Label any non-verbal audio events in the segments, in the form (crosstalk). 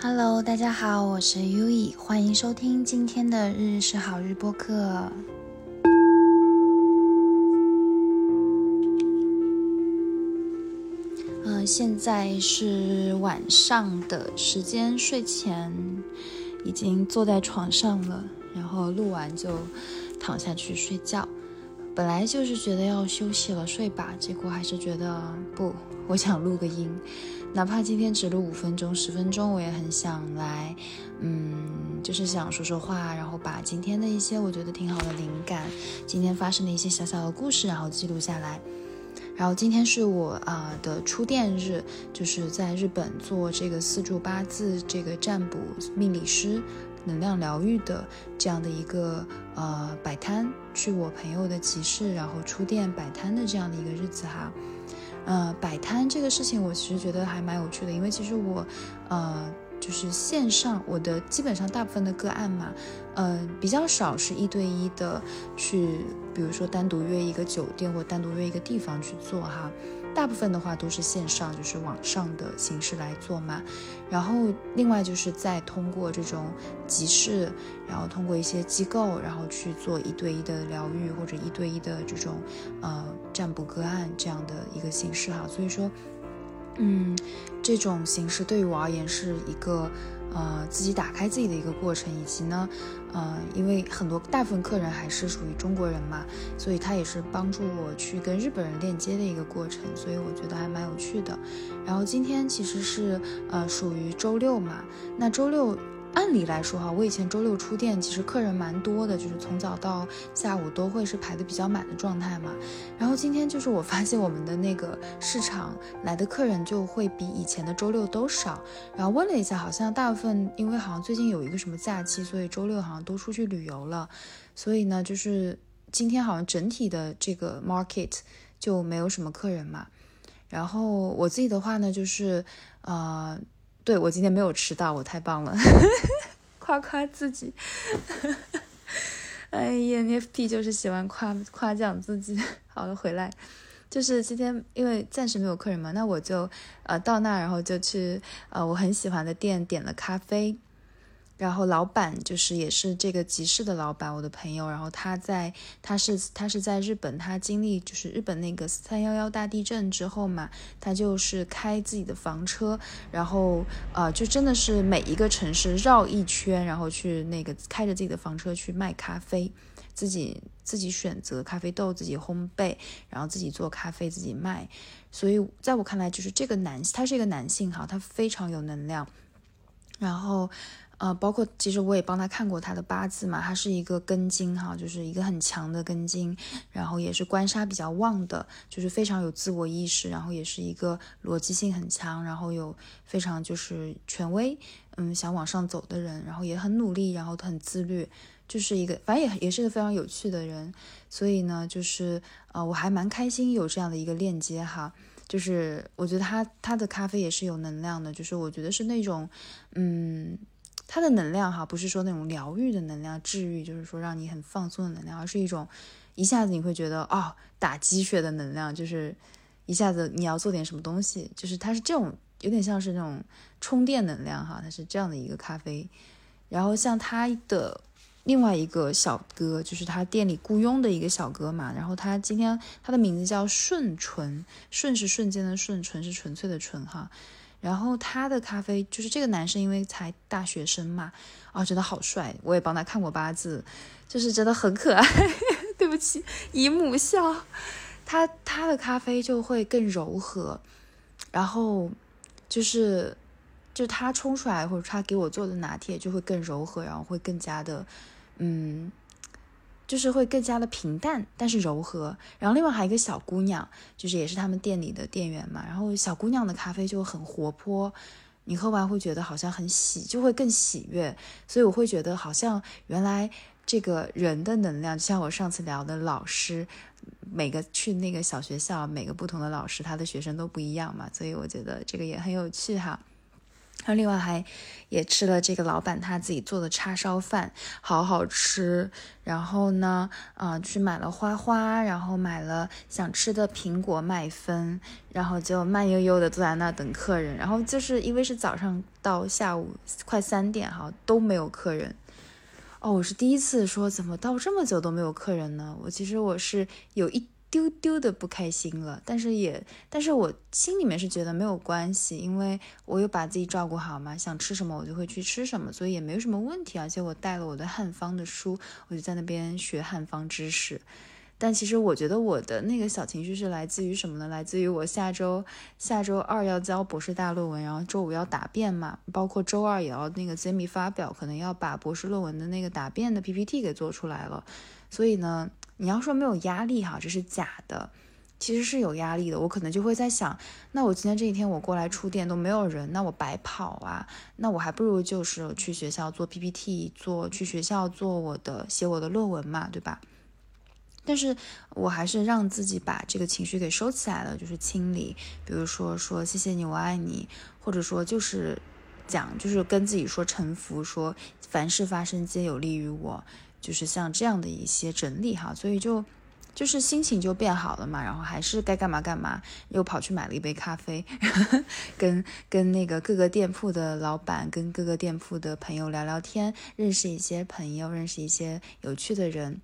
Hello，大家好，我是 U E，欢迎收听今天的日日是好日播客。嗯，现在是晚上的时间，睡前已经坐在床上了，然后录完就躺下去睡觉。本来就是觉得要休息了，睡吧，结果还是觉得不，我想录个音。哪怕今天只录五分钟、十分钟，我也很想来，嗯，就是想说说话，然后把今天的一些我觉得挺好的灵感，今天发生的一些小小的故事，然后记录下来。然后今天是我啊的出店日，就是在日本做这个四柱八字、这个占卜、命理师、能量疗愈的这样的一个呃摆摊，去我朋友的集市，然后出店摆摊的这样的一个日子哈。呃，摆摊这个事情，我其实觉得还蛮有趣的，因为其实我，呃，就是线上我的基本上大部分的个案嘛，呃，比较少是一对一的去，比如说单独约一个酒店或单独约一个地方去做哈。大部分的话都是线上，就是网上的形式来做嘛。然后另外就是再通过这种集市，然后通过一些机构，然后去做一对一的疗愈或者一对一的这种呃占卜个案这样的一个形式哈。所以说，嗯，这种形式对于我而言是一个。呃，自己打开自己的一个过程，以及呢，呃，因为很多大部分客人还是属于中国人嘛，所以他也是帮助我去跟日本人链接的一个过程，所以我觉得还蛮有趣的。然后今天其实是呃属于周六嘛，那周六。按理来说哈，我以前周六出店，其实客人蛮多的，就是从早到下午都会是排的比较满的状态嘛。然后今天就是我发现我们的那个市场来的客人就会比以前的周六都少。然后问了一下，好像大部分因为好像最近有一个什么假期，所以周六好像都出去旅游了。所以呢，就是今天好像整体的这个 market 就没有什么客人嘛。然后我自己的话呢，就是呃。对我今天没有迟到，我太棒了，夸夸自己。(laughs) 哎呀，NFP 就是喜欢夸夸奖自己。好了，回来，就是今天因为暂时没有客人嘛，那我就呃到那，然后就去呃我很喜欢的店点了咖啡。然后老板就是也是这个集市的老板，我的朋友。然后他在他是他是在日本，他经历就是日本那个三幺幺大地震之后嘛，他就是开自己的房车，然后呃就真的是每一个城市绕一圈，然后去那个开着自己的房车去卖咖啡，自己自己选择咖啡豆，自己烘焙，然后自己做咖啡自己卖。所以在我看来，就是这个男他是一个男性哈，他非常有能量，然后。呃，包括其实我也帮他看过他的八字嘛，他是一个根金哈，就是一个很强的根金，然后也是官杀比较旺的，就是非常有自我意识，然后也是一个逻辑性很强，然后有非常就是权威，嗯，想往上走的人，然后也很努力，然后很自律，就是一个反正也也是个非常有趣的人，所以呢，就是呃，我还蛮开心有这样的一个链接哈，就是我觉得他他的咖啡也是有能量的，就是我觉得是那种，嗯。它的能量哈，不是说那种疗愈的能量、治愈，就是说让你很放松的能量，而是一种一下子你会觉得哦，打鸡血的能量，就是一下子你要做点什么东西，就是它是这种有点像是那种充电能量哈，它是这样的一个咖啡。然后像他的另外一个小哥，就是他店里雇佣的一个小哥嘛，然后他今天他的名字叫顺纯，顺是瞬间的顺，纯是纯粹的纯哈。然后他的咖啡就是这个男生，因为才大学生嘛，啊，真的好帅！我也帮他看过八字，就是真的很可爱。(laughs) 对不起，姨母笑。他他的咖啡就会更柔和，然后就是就他冲出来或者他给我做的拿铁就会更柔和，然后会更加的嗯。就是会更加的平淡，但是柔和。然后另外还有一个小姑娘，就是也是他们店里的店员嘛。然后小姑娘的咖啡就很活泼，你喝完会觉得好像很喜，就会更喜悦。所以我会觉得好像原来这个人的能量，就像我上次聊的老师，每个去那个小学校，每个不同的老师，他的学生都不一样嘛。所以我觉得这个也很有趣哈。然后另外还也吃了这个老板他自己做的叉烧饭，好好吃。然后呢，啊，去买了花花，然后买了想吃的苹果、麦芬，然后就慢悠悠的坐在那等客人。然后就是因为是早上到下午快三点哈都没有客人。哦，我是第一次说怎么到这么久都没有客人呢？我其实我是有一。丢丢的不开心了，但是也，但是我心里面是觉得没有关系，因为我有把自己照顾好嘛，想吃什么我就会去吃什么，所以也没有什么问题。而且我带了我的汉方的书，我就在那边学汉方知识。但其实我觉得我的那个小情绪是来自于什么呢？来自于我下周下周二要交博士大论文，然后周五要答辩嘛，包括周二也要那个 z e m i 发表，可能要把博士论文的那个答辩的 PPT 给做出来了，所以呢。你要说没有压力哈，这是假的，其实是有压力的。我可能就会在想，那我今天这一天我过来出店都没有人，那我白跑啊，那我还不如就是去学校做 PPT，做去学校做我的写我的论文嘛，对吧？但是我还是让自己把这个情绪给收起来了，就是清理，比如说说谢谢你，我爱你，或者说就是讲，就是跟自己说臣服，说凡事发生皆有利于我。就是像这样的一些整理哈，所以就就是心情就变好了嘛，然后还是该干嘛干嘛，又跑去买了一杯咖啡，(laughs) 跟跟那个各个店铺的老板，跟各个店铺的朋友聊聊天，认识一些朋友，认识一些有趣的人，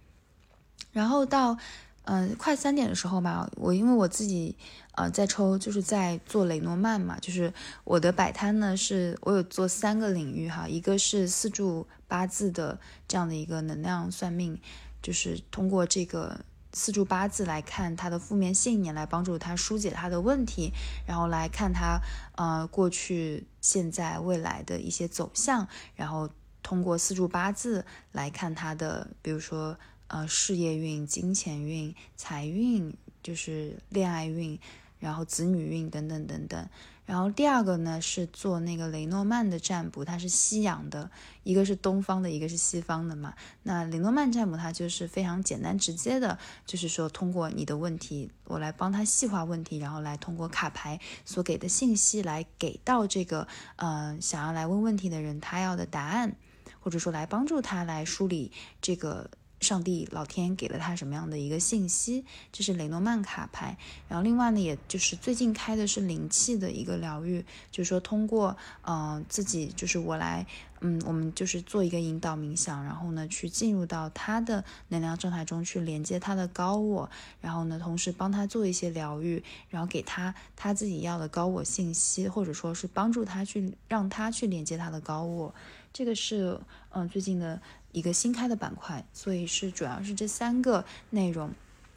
然后到。嗯，快三点的时候嘛，我因为我自己呃在抽，就是在做雷诺曼嘛，就是我的摆摊呢，是我有做三个领域哈，一个是四柱八字的这样的一个能量算命，就是通过这个四柱八字来看他的负面信念，来帮助他疏解他的问题，然后来看他呃过去、现在、未来的一些走向，然后通过四柱八字来看他的，比如说。呃，事业运、金钱运、财运，就是恋爱运，然后子女运等等等等。然后第二个呢是做那个雷诺曼的占卜，它是西洋的，一个是东方的，一个是西方的嘛。那雷诺曼占卜它就是非常简单直接的，就是说通过你的问题，我来帮他细化问题，然后来通过卡牌所给的信息来给到这个呃想要来问问题的人他要的答案，或者说来帮助他来梳理这个。上帝、老天给了他什么样的一个信息？这是雷诺曼卡牌。然后另外呢，也就是最近开的是灵气的一个疗愈，就是说通过嗯自己，就是我来嗯，我们就是做一个引导冥想，然后呢去进入到他的能量状态中去连接他的高我，然后呢同时帮他做一些疗愈，然后给他他自己要的高我信息，或者说是帮助他去让他去连接他的高我。这个是嗯最近的。一个新开的板块，所以是主要是这三个内容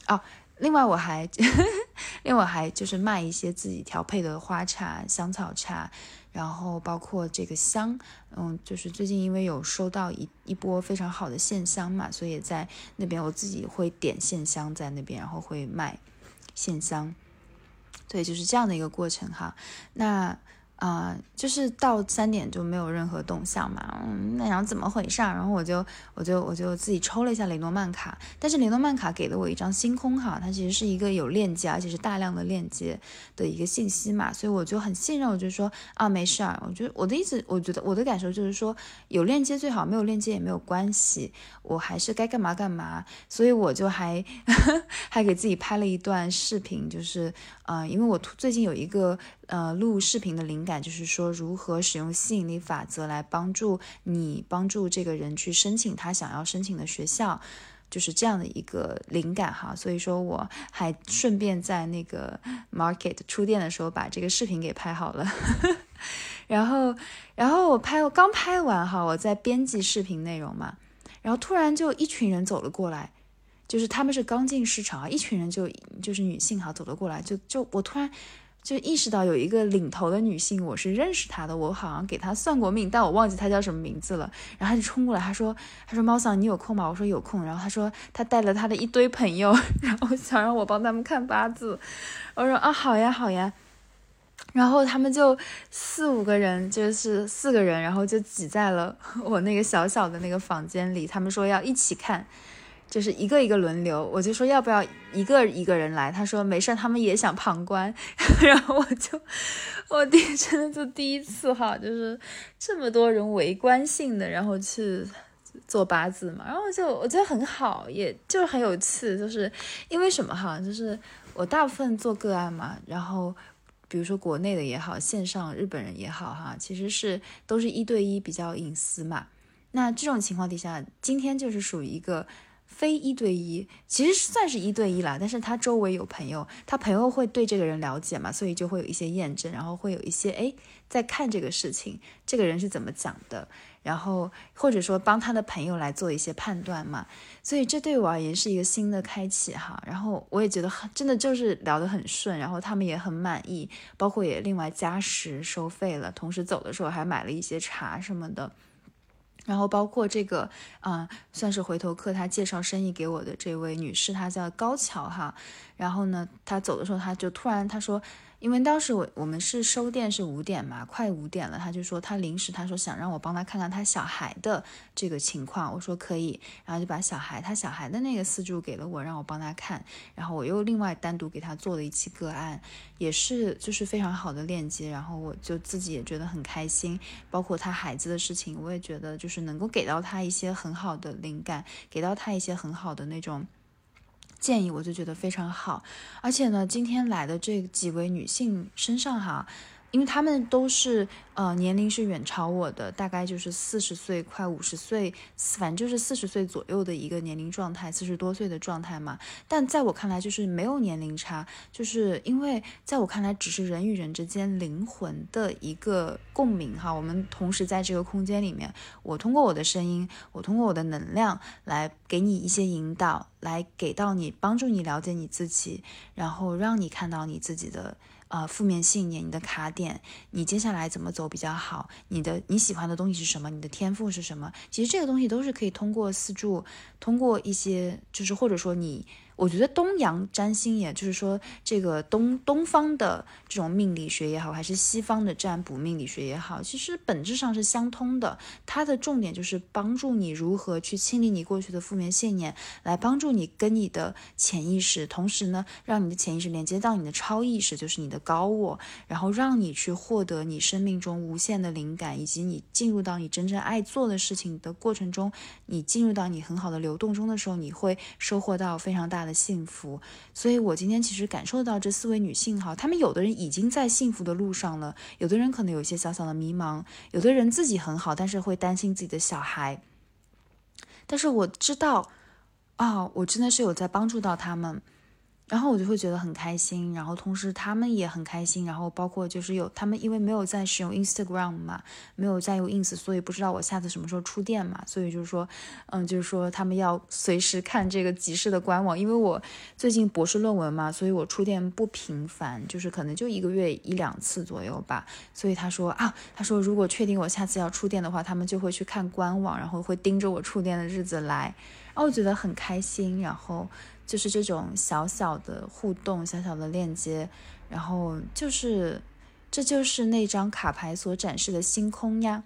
哦。另外我还，(laughs) 另外还就是卖一些自己调配的花茶、香草茶，然后包括这个香，嗯，就是最近因为有收到一一波非常好的线香嘛，所以在那边我自己会点线香在那边，然后会卖线香，对，就是这样的一个过程哈。那。啊，就是到三点就没有任何动向嘛，嗯，那然后怎么回事？然后我就我就我就自己抽了一下雷诺曼卡，但是雷诺曼卡给了我一张星空哈，它其实是一个有链接，而且是大量的链接的一个信息嘛，所以我就很信任，我就说啊没事儿，我觉得我的意思，我觉得我的感受就是说有链接最好，没有链接也没有关系，我还是该干嘛干嘛，所以我就还 (laughs) 还给自己拍了一段视频，就是呃，因为我最近有一个。呃，录视频的灵感就是说，如何使用吸引力法则来帮助你，帮助这个人去申请他想要申请的学校，就是这样的一个灵感哈。所以说，我还顺便在那个 market 出店的时候把这个视频给拍好了。(laughs) 然后，然后我拍我，刚拍完哈，我在编辑视频内容嘛，然后突然就一群人走了过来，就是他们是刚进市场啊，一群人就就是女性哈走了过来，就就我突然。就意识到有一个领头的女性，我是认识她的，我好像给她算过命，但我忘记她叫什么名字了。然后她就冲过来，她说：“她说猫桑，你有空吗？”我说有空。然后她说她带了她的一堆朋友，(laughs) 然后想让我帮他们看八字。我说啊，好呀，好呀。然后他们就四五个人，就是四个人，然后就挤在了 (laughs) 我那个小小的那个房间里。他们说要一起看。就是一个一个轮流，我就说要不要一个一个人来，他说没事，他们也想旁观，(laughs) 然后我就我第真的就第一次哈，就是这么多人围观性的，然后去做八字嘛，然后就我觉得很好，也就是很有趣，就是因为什么哈，就是我大部分做个案嘛，然后比如说国内的也好，线上日本人也好哈，其实是都是一对一比较隐私嘛，那这种情况底下，今天就是属于一个。非一对一，其实算是一对一啦，但是他周围有朋友，他朋友会对这个人了解嘛，所以就会有一些验证，然后会有一些哎，在看这个事情，这个人是怎么讲的，然后或者说帮他的朋友来做一些判断嘛，所以这对我而言是一个新的开启哈，然后我也觉得很真的就是聊得很顺，然后他们也很满意，包括也另外加时收费了，同时走的时候还买了一些茶什么的。然后包括这个，啊，算是回头客，他介绍生意给我的这位女士，她叫高桥哈。然后呢，她走的时候，她就突然她说。因为当时我我们是收店是五点嘛，快五点了，他就说他临时他说想让我帮他看看他小孩的这个情况，我说可以，然后就把小孩他小孩的那个四柱给了我，让我帮他看，然后我又另外单独给他做了一期个案，也是就是非常好的链接，然后我就自己也觉得很开心，包括他孩子的事情，我也觉得就是能够给到他一些很好的灵感，给到他一些很好的那种。建议我就觉得非常好，而且呢，今天来的这几位女性身上哈。因为她们都是呃年龄是远超我的，大概就是四十岁快五十岁，反正就是四十岁左右的一个年龄状态，四十多岁的状态嘛。但在我看来，就是没有年龄差，就是因为在我看来，只是人与人之间灵魂的一个共鸣哈。我们同时在这个空间里面，我通过我的声音，我通过我的能量来给你一些引导，来给到你帮助你了解你自己，然后让你看到你自己的。呃，负面信念，你的卡点，你接下来怎么走比较好？你的你喜欢的东西是什么？你的天赋是什么？其实这个东西都是可以通过四柱，通过一些，就是或者说你。我觉得东洋占星，也就是说，这个东东方的这种命理学也好，还是西方的占卜命理学也好，其实本质上是相通的。它的重点就是帮助你如何去清理你过去的负面信念，来帮助你跟你的潜意识，同时呢，让你的潜意识连接到你的超意识，就是你的高我，然后让你去获得你生命中无限的灵感，以及你进入到你真正爱做的事情的过程中，你进入到你很好的流动中的时候，你会收获到非常大的。的幸福，所以我今天其实感受到这四位女性哈，她们有的人已经在幸福的路上了，有的人可能有一些小小的迷茫，有的人自己很好，但是会担心自己的小孩。但是我知道，啊，我真的是有在帮助到他们。然后我就会觉得很开心，然后同时他们也很开心，然后包括就是有他们因为没有在使用 Instagram 嘛，没有在用 ins，所以不知道我下次什么时候出店嘛，所以就是说，嗯，就是说他们要随时看这个集市的官网，因为我最近博士论文嘛，所以我出店不频繁，就是可能就一个月一两次左右吧，所以他说啊，他说如果确定我下次要出店的话，他们就会去看官网，然后会盯着我出店的日子来，然后我觉得很开心，然后。就是这种小小的互动，小小的链接，然后就是，这就是那张卡牌所展示的星空呀。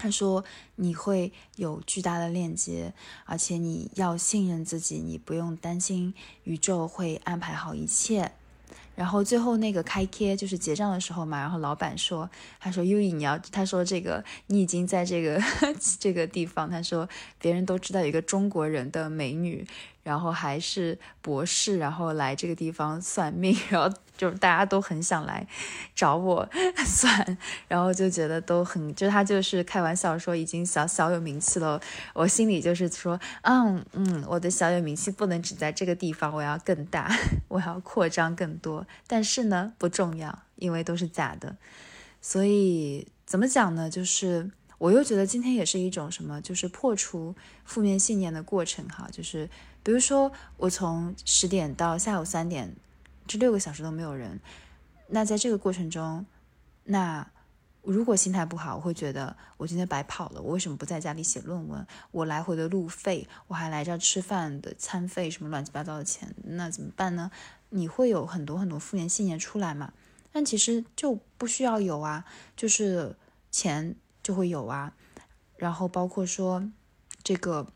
他说你会有巨大的链接，而且你要信任自己，你不用担心宇宙会安排好一切。然后最后那个开贴就是结账的时候嘛，然后老板说，他说优 i 你要，他说这个你已经在这个 (laughs) 这个地方，他说别人都知道一个中国人的美女。然后还是博士，然后来这个地方算命，(laughs) 然后就是大家都很想来找我 (laughs) 算，然后就觉得都很，就他就是开玩笑说已经小小有名气了，我心里就是说，嗯嗯，我的小有名气不能只在这个地方，我要更大，(laughs) 我要扩张更多，但是呢不重要，因为都是假的，所以怎么讲呢？就是。我又觉得今天也是一种什么，就是破除负面信念的过程哈，就是比如说我从十点到下午三点，这六个小时都没有人，那在这个过程中，那如果心态不好，我会觉得我今天白跑了，我为什么不在家里写论文？我来回的路费，我还来这儿吃饭的餐费，什么乱七八糟的钱，那怎么办呢？你会有很多很多负面信念出来嘛？但其实就不需要有啊，就是钱。就会有啊，然后包括说这个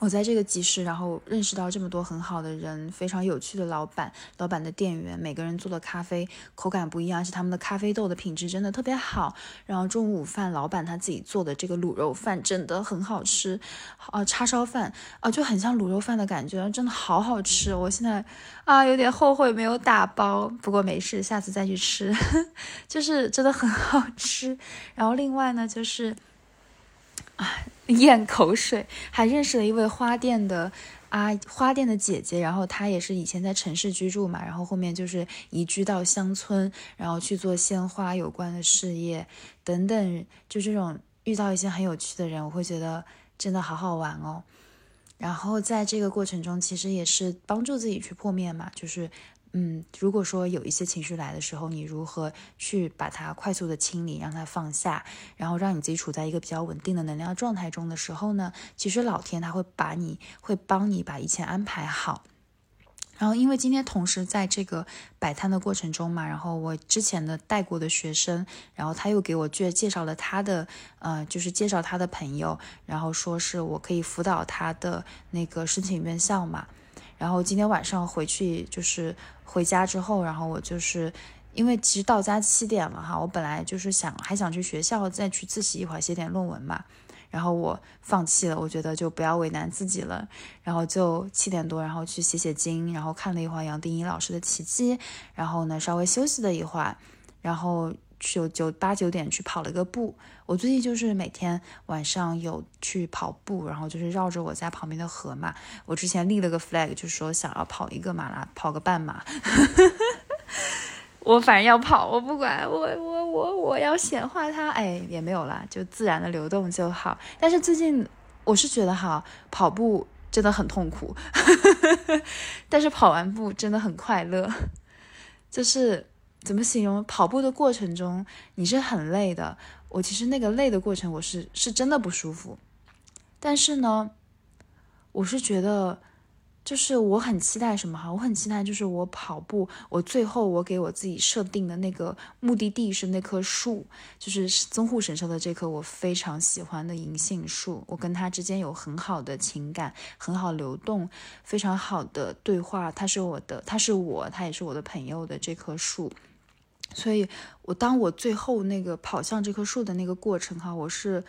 我在这个集市，然后认识到这么多很好的人，非常有趣的老板，老板的店员，每个人做的咖啡口感不一样，是他们的咖啡豆的品质真的特别好。然后中午饭，老板他自己做的这个卤肉饭真的很好吃，啊，叉烧饭啊，就很像卤肉饭的感觉，真的好好吃。我现在啊有点后悔没有打包，不过没事，下次再去吃，(laughs) 就是真的很好吃。然后另外呢，就是啊。咽口水，(laughs) 还认识了一位花店的啊，花店的姐姐，然后她也是以前在城市居住嘛，然后后面就是移居到乡村，然后去做鲜花有关的事业等等，就这种遇到一些很有趣的人，我会觉得真的好好玩哦。然后在这个过程中，其实也是帮助自己去破灭嘛，就是。嗯，如果说有一些情绪来的时候，你如何去把它快速的清理，让它放下，然后让你自己处在一个比较稳定的能量状态中的时候呢？其实老天他会把你会帮你把一切安排好。然后因为今天同时在这个摆摊的过程中嘛，然后我之前的带过的学生，然后他又给我介介绍了他的呃，就是介绍他的朋友，然后说是我可以辅导他的那个申请院校嘛。然后今天晚上回去就是回家之后，然后我就是因为其实到家七点了哈，我本来就是想还想去学校再去自习一会儿写点论文嘛，然后我放弃了，我觉得就不要为难自己了，然后就七点多然后去写写经，然后看了一会儿杨定一老师的奇迹，然后呢稍微休息了一会儿，然后。九九八九点去跑了个步，我最近就是每天晚上有去跑步，然后就是绕着我家旁边的河嘛。我之前立了个 flag，就是说想要跑一个马拉，跑个半马。(laughs) 我反正要跑，我不管，我我我我要显化它，哎，也没有啦，就自然的流动就好。但是最近我是觉得哈，跑步真的很痛苦，(laughs) 但是跑完步真的很快乐，(laughs) 就是。怎么形容？跑步的过程中你是很累的。我其实那个累的过程，我是是真的不舒服。但是呢，我是觉得。就是我很期待什么哈，我很期待就是我跑步，我最后我给我自己设定的那个目的地是那棵树，就是宗户神社的这棵我非常喜欢的银杏树，我跟它之间有很好的情感，很好流动，非常好的对话，它是我的，它是我，它也是我的朋友的这棵树，所以我当我最后那个跑向这棵树的那个过程哈，我是。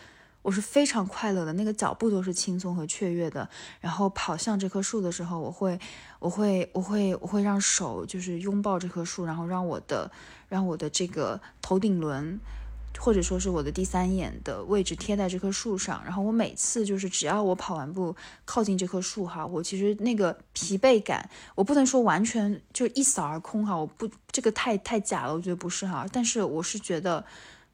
我是非常快乐的，那个脚步都是轻松和雀跃的。然后跑向这棵树的时候，我会，我会，我会，我会让手就是拥抱这棵树，然后让我的，让我的这个头顶轮，或者说是我的第三眼的位置贴在这棵树上。然后我每次就是只要我跑完步靠近这棵树哈，我其实那个疲惫感，我不能说完全就一扫而空哈，我不这个太太假了，我觉得不是哈。但是我是觉得。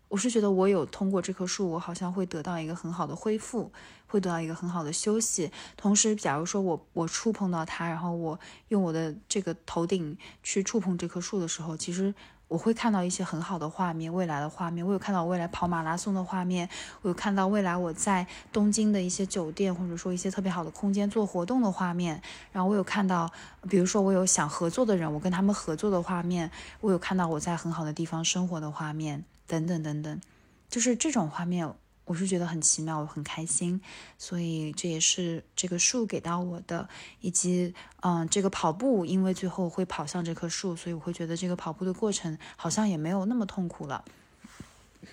我是觉得我有通过这棵树，我好像会得到一个很好的恢复，会得到一个很好的休息。同时，假如说我我触碰到它，然后我用我的这个头顶去触碰这棵树的时候，其实我会看到一些很好的画面，未来的画面。我有看到未来跑马拉松的画面，我有看到未来我在东京的一些酒店或者说一些特别好的空间做活动的画面。然后我有看到，比如说我有想合作的人，我跟他们合作的画面。我有看到我在很好的地方生活的画面。等等等等，就是这种画面，我是觉得很奇妙，我很开心，所以这也是这个树给到我的，以及嗯，这个跑步，因为最后会跑向这棵树，所以我会觉得这个跑步的过程好像也没有那么痛苦了。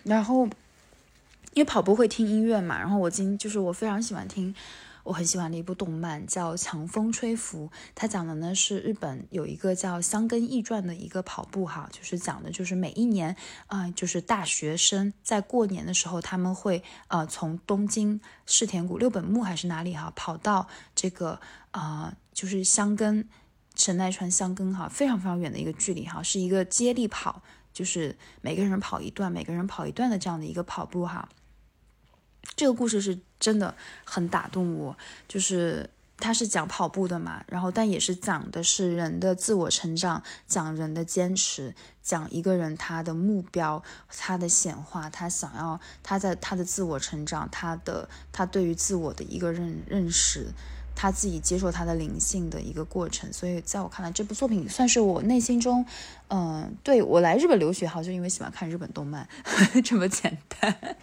然后，因为跑步会听音乐嘛，然后我今就是我非常喜欢听。我很喜欢的一部动漫叫《强风吹拂》，它讲的呢是日本有一个叫香根驿传的一个跑步哈，就是讲的就是每一年啊，就是大学生在过年的时候，他们会呃从东京世田谷六本木还是哪里哈，跑到这个啊就是香根神奈川香根哈，非常非常远的一个距离哈，是一个接力跑，就是每个人跑一段，每个人跑一段的这样的一个跑步哈。这个故事是真的很打动我，就是他是讲跑步的嘛，然后但也是讲的是人的自我成长，讲人的坚持，讲一个人他的目标，他的显化，他想要他在他的自我成长，他的他对于自我的一个认认识，他自己接受他的灵性的一个过程。所以在我看来，这部作品算是我内心中，嗯，对我来日本留学，好像因为喜欢看日本动漫 (laughs) 这么简单。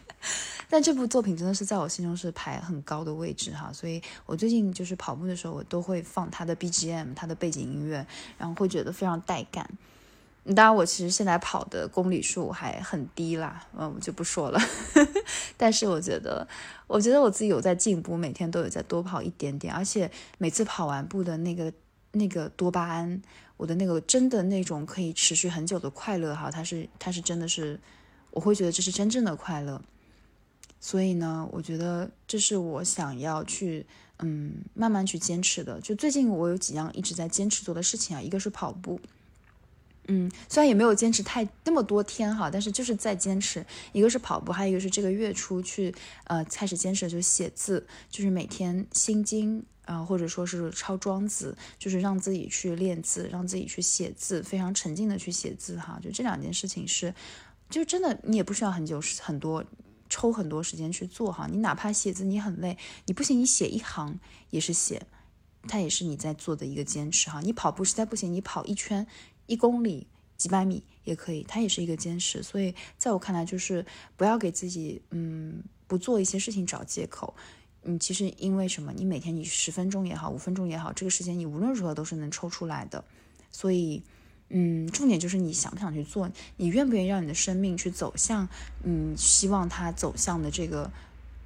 但这部作品真的是在我心中是排很高的位置哈，所以我最近就是跑步的时候，我都会放它的 BGM，它的背景音乐，然后会觉得非常带感。当然，我其实现在跑的公里数还很低啦，嗯，我就不说了。(laughs) 但是我觉得，我觉得我自己有在进步，每天都有在多跑一点点，而且每次跑完步的那个那个多巴胺，我的那个真的那种可以持续很久的快乐哈，它是它是真的是，我会觉得这是真正的快乐。所以呢，我觉得这是我想要去嗯慢慢去坚持的。就最近我有几样一直在坚持做的事情啊，一个是跑步。嗯，虽然也没有坚持太那么多天哈，但是就是在坚持。一个是跑步，还有一个是这个月初去呃开始坚持就写字，就是每天心经啊，或者说是抄庄子，就是让自己去练字，让自己去写字，非常沉浸的去写字哈。就这两件事情是，就真的你也不需要很久很多抽很多时间去做哈。你哪怕写字你很累，你不行你写一行也是写，它也是你在做的一个坚持哈。你跑步实在不行，你跑一圈。一公里几百米也可以，它也是一个坚持。所以在我看来，就是不要给自己嗯不做一些事情找借口。嗯，其实因为什么？你每天你十分钟也好，五分钟也好，这个时间你无论如何都是能抽出来的。所以嗯，重点就是你想不想去做，你愿不愿意让你的生命去走向嗯希望它走向的这个。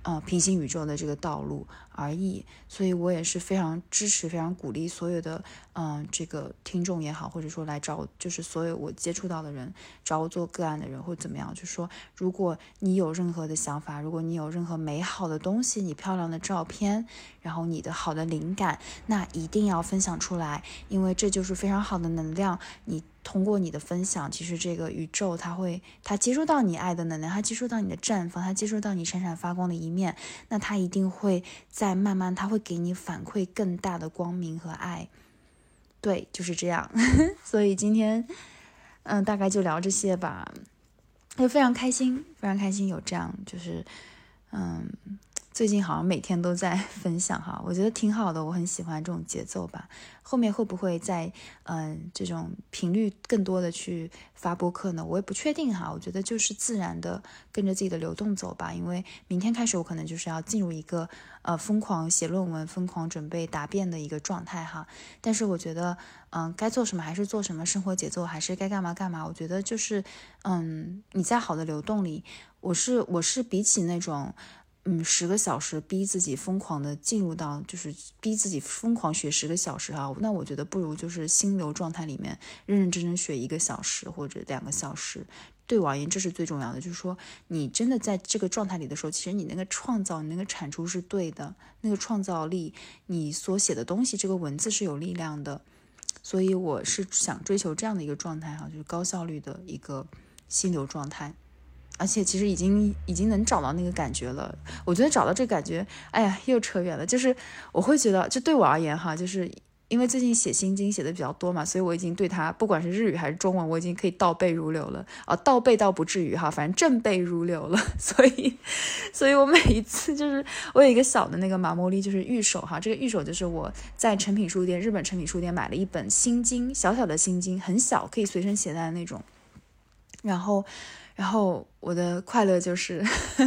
呃，平行宇宙的这个道路而已，所以我也是非常支持、非常鼓励所有的，嗯，这个听众也好，或者说来找我，就是所有我接触到的人，找我做个案的人，或怎么样，就说，如果你有任何的想法，如果你有任何美好的东西，你漂亮的照片，然后你的好的灵感，那一定要分享出来，因为这就是非常好的能量，你。通过你的分享，其实这个宇宙它会，它接收到你爱的能量，它接收到你的绽放，它接收到你闪闪发光的一面，那它一定会在慢慢，它会给你反馈更大的光明和爱。对，就是这样。(laughs) 所以今天，嗯，大概就聊这些吧，就非常开心，非常开心有这样，就是，嗯。最近好像每天都在 (laughs) 分享哈，我觉得挺好的，我很喜欢这种节奏吧。后面会不会在嗯这种频率更多的去发播客呢？我也不确定哈。我觉得就是自然的跟着自己的流动走吧。因为明天开始我可能就是要进入一个呃疯狂写论文、疯狂准备答辩的一个状态哈。但是我觉得嗯该做什么还是做什么，生活节奏还是该干嘛干嘛。我觉得就是嗯你在好的流动里，我是我是比起那种。嗯，十个小时逼自己疯狂的进入到，就是逼自己疯狂学十个小时啊，那我觉得不如就是心流状态里面认认真真学一个小时或者两个小时。对我而言，这是最重要的，就是说你真的在这个状态里的时候，其实你那个创造，你那个产出是对的，那个创造力，你所写的东西，这个文字是有力量的。所以我是想追求这样的一个状态哈，就是高效率的一个心流状态。而且其实已经已经能找到那个感觉了。我觉得找到这个感觉，哎呀，又扯远了。就是我会觉得，就对我而言哈，就是因为最近写心经写的比较多嘛，所以我已经对它不管是日语还是中文，我已经可以倒背如流了。啊，倒背倒不至于哈，反正正背如流了。(laughs) 所以，所以我每一次就是我有一个小的那个马茉莉，就是玉手哈。这个玉手就是我在诚品书店，日本诚品书店买了一本心经，小小的心经，很小，可以随身携带的那种。然后。然后我的快乐就是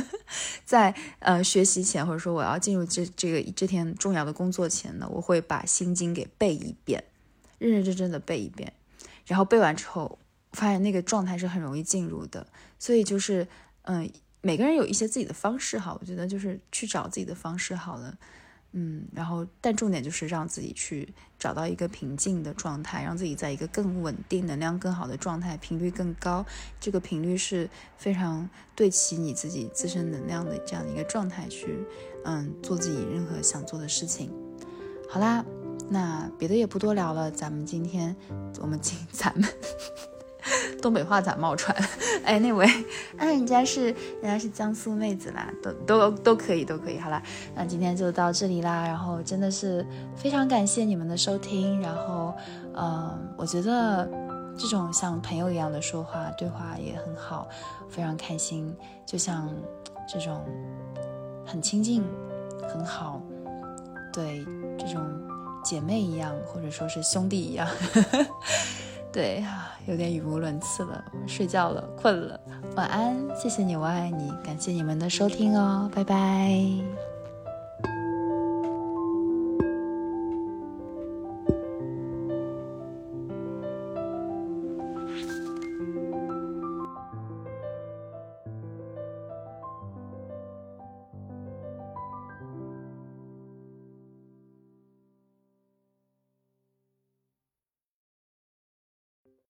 (laughs) 在呃学习前，或者说我要进入这这个这天重要的工作前呢，我会把心经给背一遍，认认真真的背一遍。然后背完之后，发现那个状态是很容易进入的。所以就是嗯，每个人有一些自己的方式哈，我觉得就是去找自己的方式好了。嗯，然后，但重点就是让自己去找到一个平静的状态，让自己在一个更稳定、能量更好的状态，频率更高。这个频率是非常对齐你自己自身能量的这样的一个状态去，嗯，做自己任何想做的事情。好啦，那别的也不多聊了，咱们今天我们进 (laughs) 咱们。(laughs) 东北话咋冒出来？哎，那位，哎，人家是人家是江苏妹子啦，都都都可以，都可以。好了，那今天就到这里啦。然后真的是非常感谢你们的收听。然后，嗯，我觉得这种像朋友一样的说话对话也很好，非常开心。就像这种很亲近、很好，对这种姐妹一样，或者说是兄弟一样。(laughs) 对啊，有点语无伦次了，睡觉了，困了，晚安，谢谢你，我爱你，感谢你们的收听哦，拜拜。